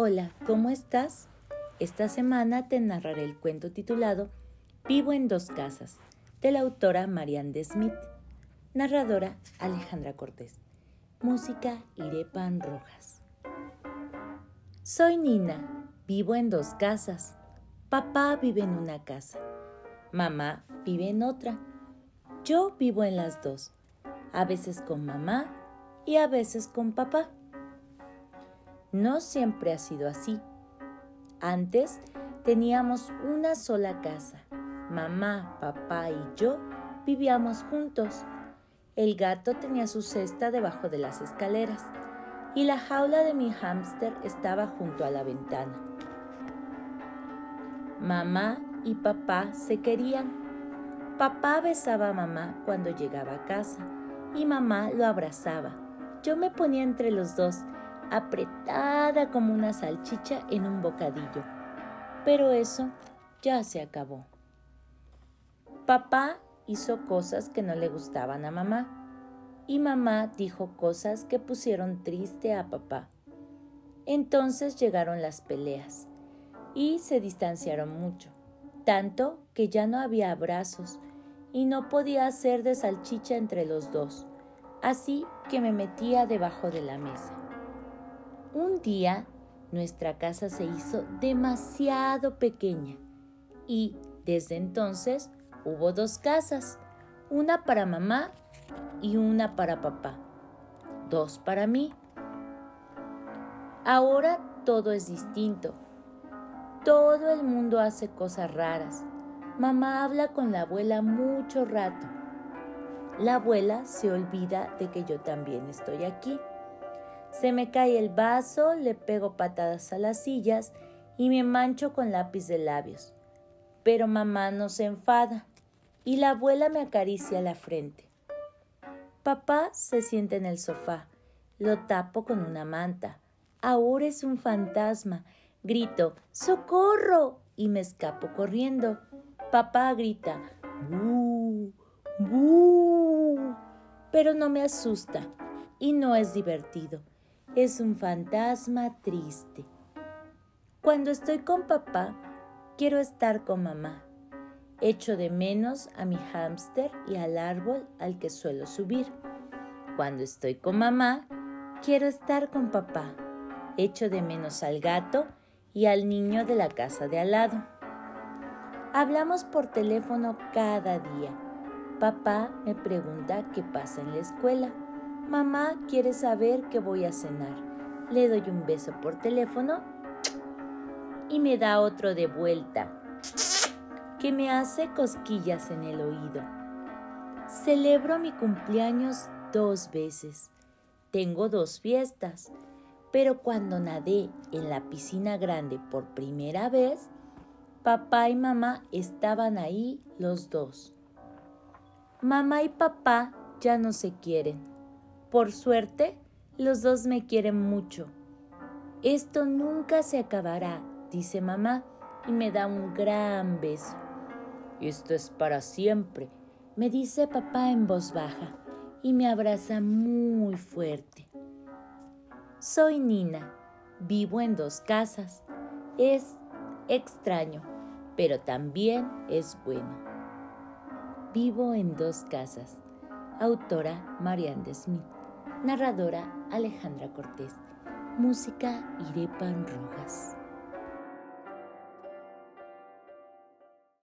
Hola, ¿cómo estás? Esta semana te narraré el cuento titulado Vivo en dos casas, de la autora Marianne de Smith, narradora Alejandra Cortés, música Irepan Rojas. Soy Nina, vivo en dos casas. Papá vive en una casa, mamá vive en otra. Yo vivo en las dos, a veces con mamá y a veces con papá. No siempre ha sido así. Antes teníamos una sola casa. Mamá, papá y yo vivíamos juntos. El gato tenía su cesta debajo de las escaleras y la jaula de mi hámster estaba junto a la ventana. Mamá y papá se querían. Papá besaba a mamá cuando llegaba a casa y mamá lo abrazaba. Yo me ponía entre los dos apretada como una salchicha en un bocadillo. Pero eso ya se acabó. Papá hizo cosas que no le gustaban a mamá y mamá dijo cosas que pusieron triste a papá. Entonces llegaron las peleas y se distanciaron mucho, tanto que ya no había abrazos y no podía hacer de salchicha entre los dos, así que me metía debajo de la mesa. Un día nuestra casa se hizo demasiado pequeña y desde entonces hubo dos casas, una para mamá y una para papá, dos para mí. Ahora todo es distinto. Todo el mundo hace cosas raras. Mamá habla con la abuela mucho rato. La abuela se olvida de que yo también estoy aquí. Se me cae el vaso, le pego patadas a las sillas y me mancho con lápiz de labios. Pero mamá no se enfada y la abuela me acaricia la frente. Papá se sienta en el sofá. Lo tapo con una manta. Ahora es un fantasma. Grito, ¡Socorro! y me escapo corriendo. Papá grita, ¡Bú! ¡Bú! Pero no me asusta y no es divertido es un fantasma triste. Cuando estoy con papá, quiero estar con mamá. Echo de menos a mi hámster y al árbol al que suelo subir. Cuando estoy con mamá, quiero estar con papá. Echo de menos al gato y al niño de la casa de al lado. Hablamos por teléfono cada día. Papá me pregunta qué pasa en la escuela. Mamá quiere saber que voy a cenar. Le doy un beso por teléfono y me da otro de vuelta que me hace cosquillas en el oído. Celebro mi cumpleaños dos veces. Tengo dos fiestas, pero cuando nadé en la piscina grande por primera vez, papá y mamá estaban ahí los dos. Mamá y papá ya no se quieren por suerte, los dos me quieren mucho. Esto nunca se acabará, dice mamá, y me da un gran beso. Esto es para siempre, me dice papá en voz baja, y me abraza muy fuerte. Soy Nina, vivo en dos casas. Es extraño, pero también es bueno. Vivo en dos casas. Autora Marianne Smith. Narradora Alejandra Cortés. Música Irepan Rojas.